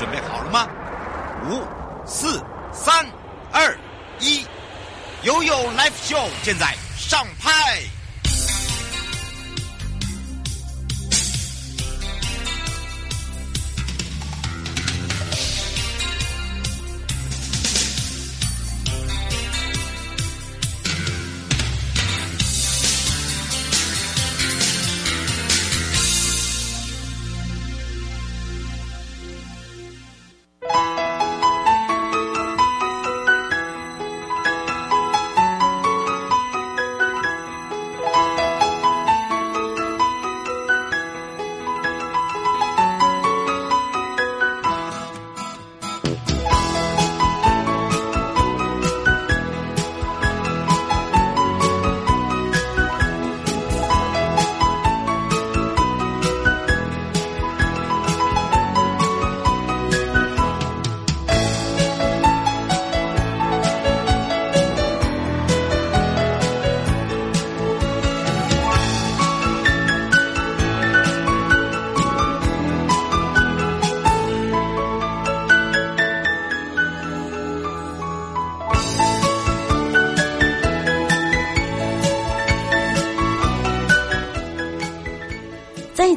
准备好了吗？五、四、三、二、一，悠悠 Live Show 现在上拍。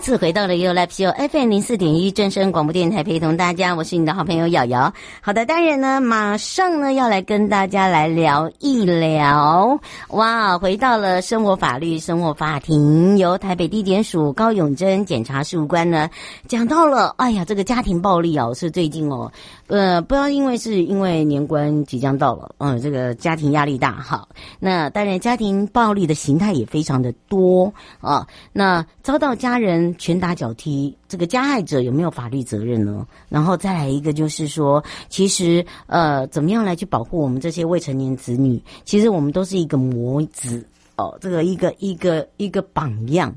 次回到了 You Live Show FM 零四点一正声广播电台，陪同大家，我是你的好朋友瑶瑶。好的，当然呢，马上呢要来跟大家来聊一聊。哇，回到了生活法律生活法庭，由台北地检署高永贞检察事务官呢讲到了。哎呀，这个家庭暴力哦，是最近哦，呃，不知道因为是因为年关即将到了，嗯，这个家庭压力大哈。那当然，家庭暴力的形态也非常的多啊。那遭到家人。拳打脚踢，这个加害者有没有法律责任呢？然后再来一个，就是说，其实呃，怎么样来去保护我们这些未成年子女？其实我们都是一个模子哦，这个一个一个一个榜样。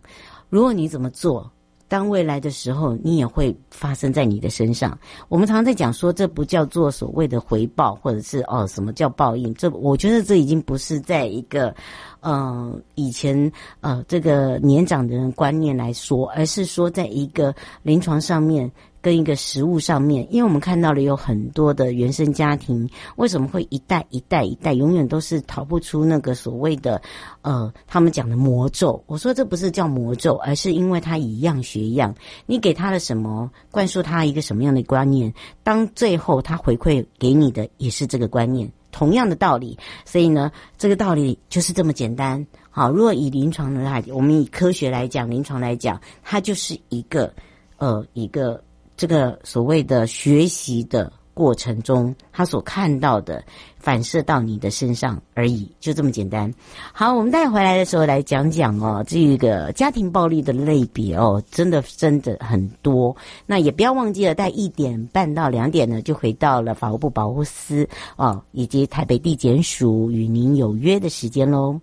如果你怎么做，当未来的时候，你也会发生在你的身上。我们常常在讲说，这不叫做所谓的回报，或者是哦，什么叫报应？这我觉得这已经不是在一个。呃，以前呃，这个年长的人观念来说，而是说在一个临床上面跟一个食物上面，因为我们看到了有很多的原生家庭，为什么会一代一代一代永远都是逃不出那个所谓的呃，他们讲的魔咒？我说这不是叫魔咒，而是因为他以样学样，你给他了什么，灌输他一个什么样的观念，当最后他回馈给你的也是这个观念。同样的道理，所以呢，这个道理就是这么简单。好，如果以临床的来，我们以科学来讲，临床来讲，它就是一个呃，一个这个所谓的学习的。过程中，他所看到的反射到你的身上而已，就这么简单。好，我们待会回来的时候来讲讲哦，这个家庭暴力的类别哦，真的真的很多。那也不要忘记了，在一点半到两点呢，就回到了法务部保护司哦，以及台北地检署与您有约的时间喽。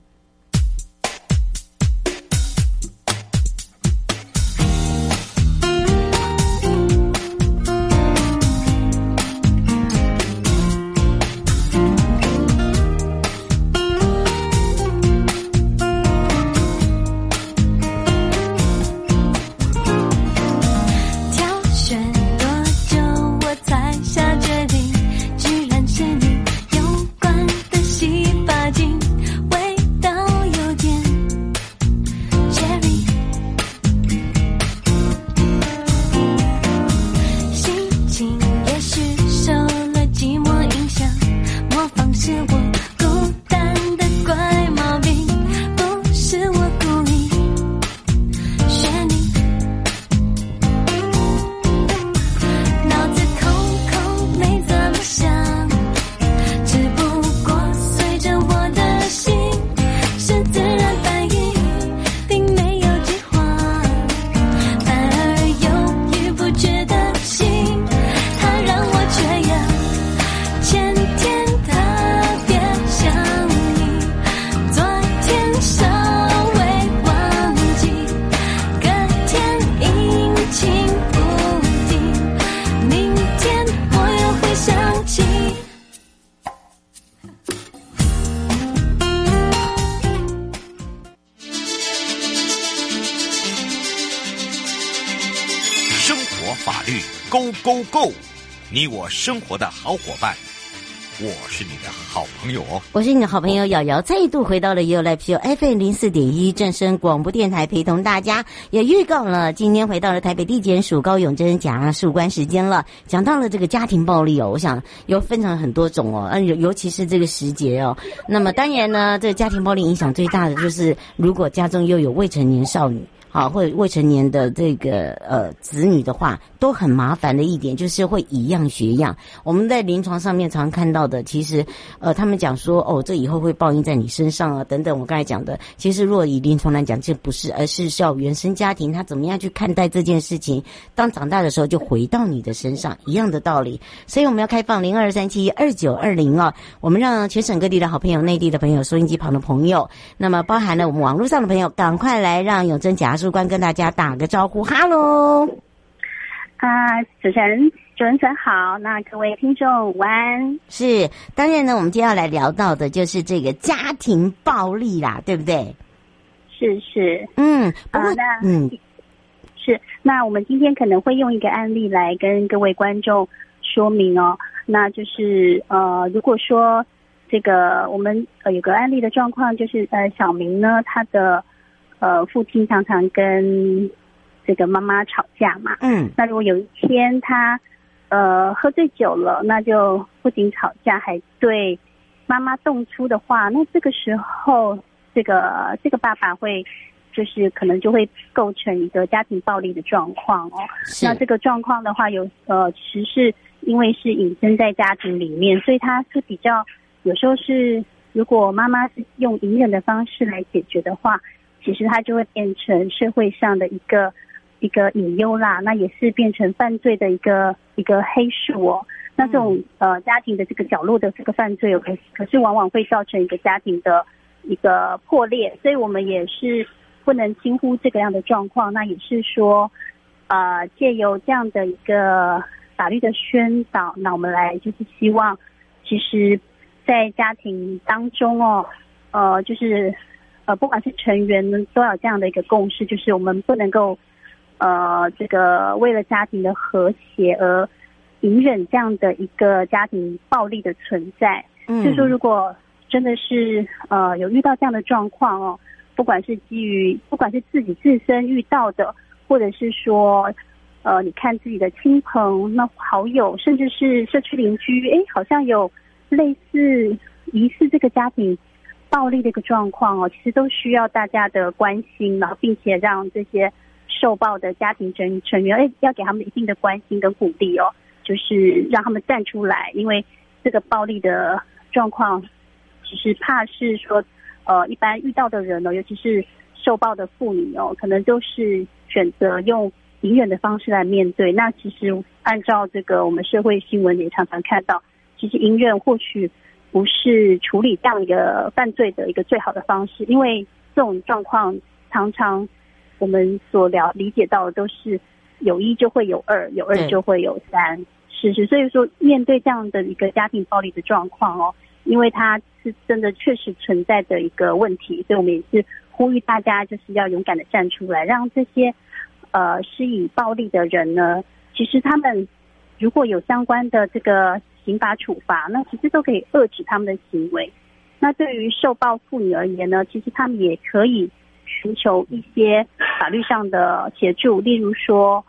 Go Go 你我生活的好伙伴。我是你的好朋友哦，我是你的好朋友瑶瑶，再度回到了 You Life Show FM 零四点一正声广播电台，陪同大家也预告了，今天回到了台北地检署高永珍家事官时间了，讲到了这个家庭暴力哦，我想有分成很多种哦，嗯，尤尤其是这个时节哦，那么当然呢，这个家庭暴力影响最大的就是如果家中又有未成年少女。好，或者未成年的这个呃子女的话，都很麻烦的一点就是会以样学样。我们在临床上面常看到的，其实呃他们讲说哦，这以后会报应在你身上啊等等。我刚才讲的，其实若以临床来讲，这不是，而是需要原生家庭他怎么样去看待这件事情。当长大的时候，就回到你的身上，一样的道理。所以我们要开放零二三七二九二零啊，我们让全省各地的好朋友、内地的朋友、收音机旁的朋友，那么包含了我们网络上的朋友，赶快来让永珍假。主官跟大家打个招呼，哈喽！啊，主持人，主持人好，那各位听众午安。是，当然呢，我们今天要来聊到的就是这个家庭暴力啦，对不对？是是，嗯，不过、嗯，是，那我们今天可能会用一个案例来跟各位观众说明哦，那就是呃，如果说这个我们呃有个案例的状况，就是呃小明呢，他的。呃，父亲常常跟这个妈妈吵架嘛。嗯。那如果有一天他呃喝醉酒了，那就不仅吵架，还对妈妈动粗的话，那这个时候，这个这个爸爸会就是可能就会构成一个家庭暴力的状况哦。是。那这个状况的话，有呃，其实是因为是隐身在家庭里面，所以他是比较有时候是，如果妈妈是用隐忍的方式来解决的话。其实它就会变成社会上的一个一个隐忧啦，那也是变成犯罪的一个一个黑数哦。那这种呃家庭的这个角落的这个犯罪，可可是往往会造成一个家庭的一个破裂，所以我们也是不能轻忽这个样的状况。那也是说，呃，借由这样的一个法律的宣导，那我们来就是希望，其实，在家庭当中哦，呃，就是。呃，不管是成员呢，都有这样的一个共识，就是我们不能够，呃，这个为了家庭的和谐而隐忍这样的一个家庭暴力的存在。嗯，就说，如果真的是呃有遇到这样的状况哦，不管是基于不管是自己自身遇到的，或者是说呃你看自己的亲朋、那好友，甚至是社区邻居，哎，好像有类似疑似这个家庭。暴力的一个状况哦，其实都需要大家的关心，然后并且让这些受暴的家庭成成员，哎，要给他们一定的关心跟鼓励哦，就是让他们站出来，因为这个暴力的状况，其实怕是说，呃，一般遇到的人呢，尤其是受暴的妇女哦，可能都是选择用隐忍的方式来面对。那其实按照这个我们社会新闻也常常看到，其实隐忍或许。不是处理这样一个犯罪的一个最好的方式，因为这种状况常常我们所了理解到的都是有一就会有二，有二就会有三，是是。所以说，面对这样的一个家庭暴力的状况哦，因为它是真的确实存在的一个问题，所以我们也是呼吁大家就是要勇敢的站出来，让这些呃施以暴力的人呢，其实他们如果有相关的这个。刑法处罚，那其实都可以遏制他们的行为。那对于受暴妇女而言呢，其实他们也可以寻求一些法律上的协助，例如说，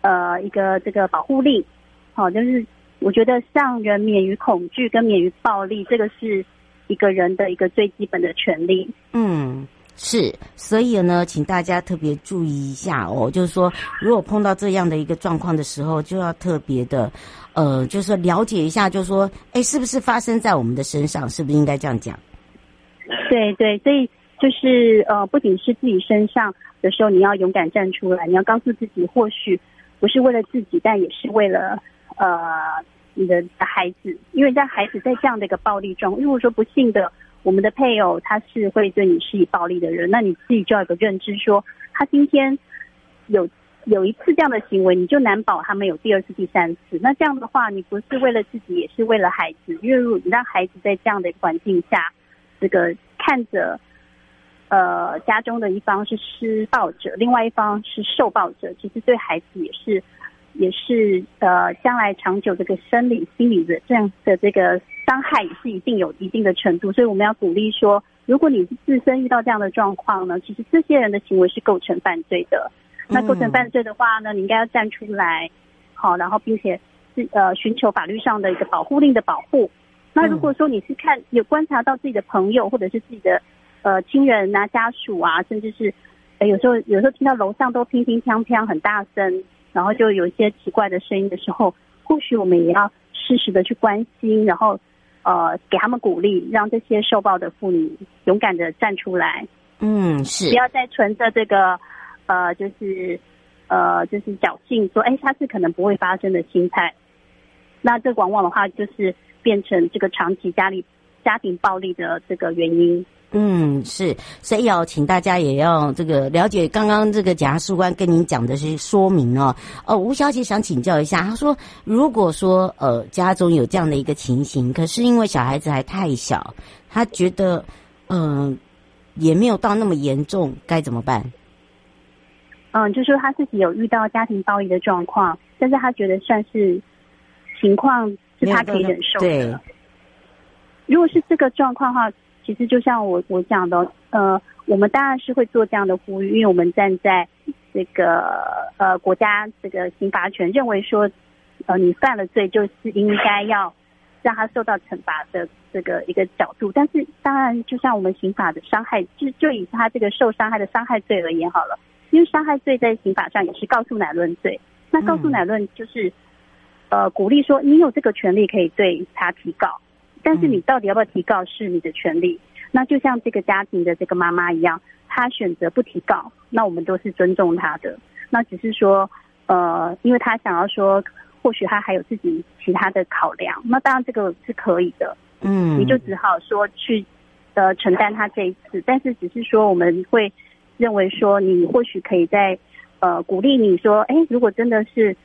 呃，一个这个保护令。好，就是我觉得让人免于恐惧跟免于暴力，这个是一个人的一个最基本的权利。嗯。是，所以呢，请大家特别注意一下哦，就是说，如果碰到这样的一个状况的时候，就要特别的，呃，就是说了解一下，就是说，哎，是不是发生在我们的身上？是不是应该这样讲？对对，所以就是呃，不仅是自己身上的时候，你要勇敢站出来，你要告诉自己，或许不是为了自己，但也是为了呃你的孩子，因为在孩子在这样的一个暴力中，如果说不幸的。我们的配偶他是会对你施以暴力的人，那你自己就要有个认知说，他今天有有一次这样的行为，你就难保他没有第二次、第三次。那这样的话，你不是为了自己，也是为了孩子。因为你让孩子在这样的环境下，这个看着呃家中的一方是施暴者，另外一方是受暴者，其实对孩子也是也是呃，将来长久这个生理、心理的这样的这个伤害也是一定有一定的程度，所以我们要鼓励说，如果你自身遇到这样的状况呢，其实这些人的行为是构成犯罪的。那构成犯罪的话呢，你应该要站出来，好，然后并且是呃寻求法律上的一个保护令的保护。那如果说你是看有观察到自己的朋友或者是自己的呃亲人啊、家属啊，甚至是呃有时候有时候听到楼上都乒乒乓乓很大声，然后就有一些奇怪的声音的时候，或许我们也要适时的去关心，然后呃给他们鼓励，让这些受暴的妇女勇敢的站出来。嗯，是，不要再存着这个。呃，就是，呃，就是侥幸说，哎，下次可能不会发生的心态，那这往往的话就是变成这个长期家里家庭暴力的这个原因。嗯，是，所以要请大家也要这个了解刚刚这个检察官跟您讲的是说明哦。哦，吴小姐想请教一下，她说，如果说呃家中有这样的一个情形，可是因为小孩子还太小，她觉得嗯、呃、也没有到那么严重，该怎么办？嗯，就说他自己有遇到家庭暴力的状况，但是他觉得算是情况是他可以忍受的。对，如果是这个状况的话，其实就像我我讲的，呃，我们当然是会做这样的呼吁，因为我们站在这个呃国家这个刑罚权，认为说，呃，你犯了罪就是应该要让他受到惩罚的这个一个角度。但是当然，就像我们刑法的伤害，就就以他这个受伤害的伤害罪而言好了。因为伤害罪在刑法上也是告诉乃论罪，那告诉乃论就是，呃，鼓励说你有这个权利可以对他提告，但是你到底要不要提告是你的权利。那就像这个家庭的这个妈妈一样，她选择不提告，那我们都是尊重她的。那只是说，呃，因为她想要说，或许她还有自己其他的考量，那当然这个是可以的。嗯，你就只好说去，呃，承担她这一次，但是只是说我们会。认为说你或许可以在，呃，鼓励你说，哎，如果真的是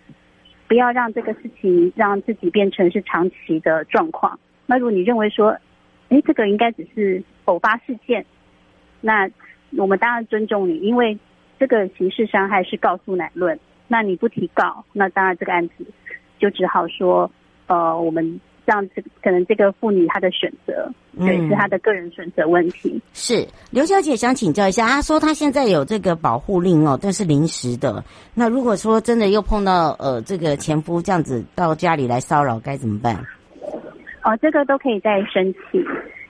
不要让这个事情让自己变成是长期的状况，那如果你认为说，哎，这个应该只是偶发事件，那我们当然尊重你，因为这个刑事伤害是告诉乃论，那你不提告，那当然这个案子就只好说，呃，我们。让这可能这个妇女她的选择，对，是她的个人选择问题。是刘小姐想请教一下，她说她现在有这个保护令哦，但是临时的。那如果说真的又碰到呃这个前夫这样子到家里来骚扰，该怎么办？哦，这个都可以再申请，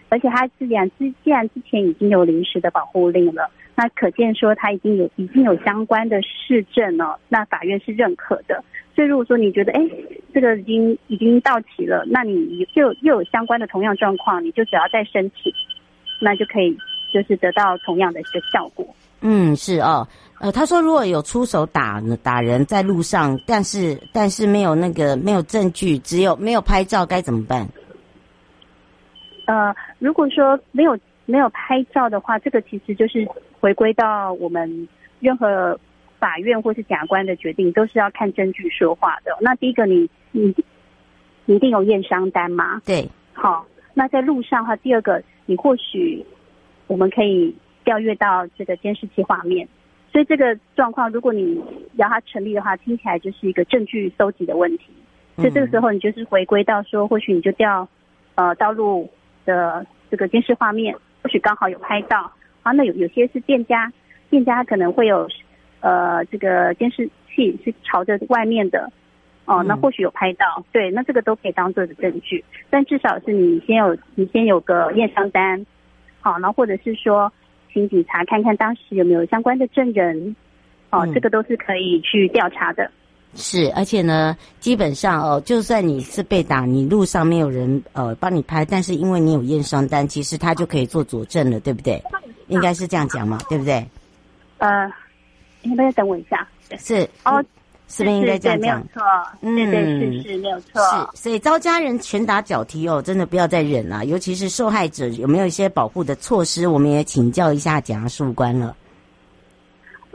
而且他是然之既然之前已经有临时的保护令了，那可见说他已经有已经有相关的市证了，那法院是认可的。所以，如果说你觉得，哎，这个已经已经到期了，那你就又有相关的同样状况，你就只要再申请，那就可以就是得到同样的一个效果。嗯，是哦，呃，他说如果有出手打打人在路上，但是但是没有那个没有证据，只有没有拍照，该怎么办？呃，如果说没有没有拍照的话，这个其实就是回归到我们任何。法院或是假官的决定都是要看证据说话的。那第一个你，你你你一定有验伤单吗？对，好。那在路上的话，第二个，你或许我们可以调阅到这个监视器画面。所以这个状况，如果你要它成立的话，听起来就是一个证据搜集的问题。所以这个时候，你就是回归到说，或许你就调呃道路的这个监视画面，或许刚好有拍到。啊，那有有些是店家，店家可能会有。呃，这个监视器是朝着外面的，哦，那或许有拍到，嗯、对，那这个都可以当做的证据，但至少是你先有，你先有个验伤单，好，然后或者是说，请警察看看当时有没有相关的证人，哦，嗯、这个都是可以去调查的。是，而且呢，基本上哦，就算你是被打，你路上没有人呃帮你拍，但是因为你有验伤单，其实他就可以做佐证了，对不对？应该是这样讲嘛，对不对？呃。你不要等我一下，是哦，是不是应该这样讲？没有错，嗯，对对是是没有错。是，所以遭家人拳打脚踢哦，真的不要再忍了。尤其是受害者有没有一些保护的措施？我们也请教一下检察官了。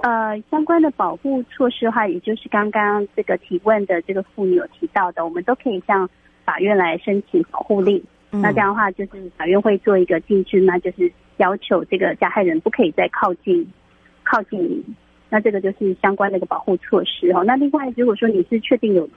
呃，相关的保护措施的话，也就是刚刚这个提问的这个妇女有提到的，我们都可以向法院来申请保护令。嗯、那这样的话，就是法院会做一个禁制，那就是要求这个加害人不可以再靠近靠近你。那这个就是相关的一个保护措施哦。那另外，如果说你是确定有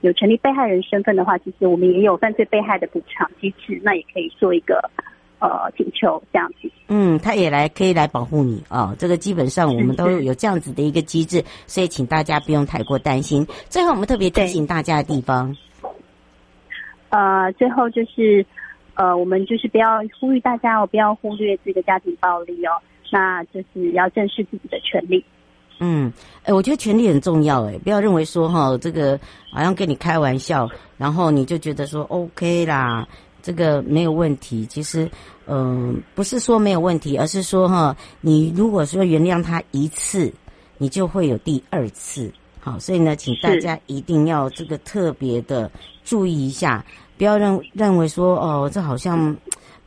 有成立被害人身份的话，其实我们也有犯罪被害的补偿机制，那也可以做一个呃请求这样子。嗯，他也来可以来保护你啊、哦，这个基本上我们都有这样子的一个机制，所以请大家不用太过担心。最后，我们特别提醒大家的地方，呃，最后就是呃，我们就是不要呼吁大家哦，不要忽略这个家庭暴力哦。那就是要正视自己的权利。嗯，哎，我觉得权利很重要，哎，不要认为说哈，这个好像跟你开玩笑，然后你就觉得说 OK 啦，这个没有问题。其实，嗯、呃，不是说没有问题，而是说哈，你如果说原谅他一次，你就会有第二次。好，所以呢，请大家一定要这个特别的注意一下，不要认认为说哦，这好像。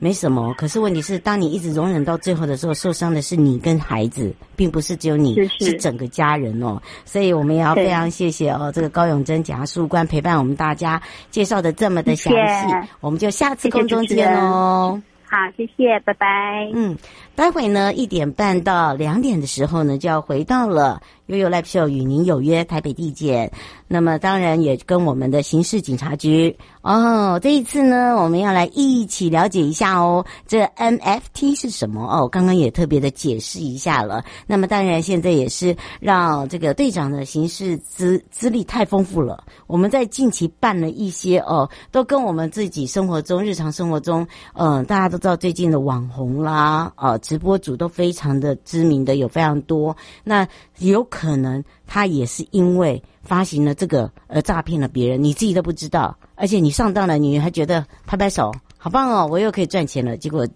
没什么，可是问题是，当你一直容忍到最后的时候，受伤的是你跟孩子，并不是只有你，是，整个家人哦。所以我们也要非常谢谢哦，这个高永珍检察官陪伴我们大家，介绍的这么的详细，谢谢，我们就下次空中见哦。好，谢谢，拜拜。嗯，待会呢，一点半到两点的时候呢，就要回到了。悠悠 Live Show 与您有约，台北地检。那么当然也跟我们的刑事警察局哦。这一次呢，我们要来一起了解一下哦，这 NFT 是什么哦？刚刚也特别的解释一下了。那么当然现在也是让这个队长的刑事资资历太丰富了。我们在近期办了一些哦，都跟我们自己生活中日常生活中，嗯、大家都知道最近的网红啦，呃，直播主都非常的知名的有非常多。那有。可能他也是因为发行了这个而诈骗了别人，你自己都不知道，而且你上当了，你还觉得拍拍手，好棒哦，我又可以赚钱了，结果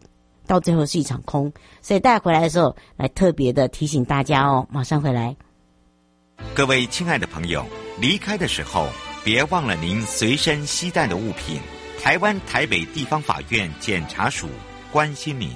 到最后是一场空。所以带回来的时候，来特别的提醒大家哦，马上回来。各位亲爱的朋友，离开的时候别忘了您随身携带的物品。台湾台北地方法院检察署关心您。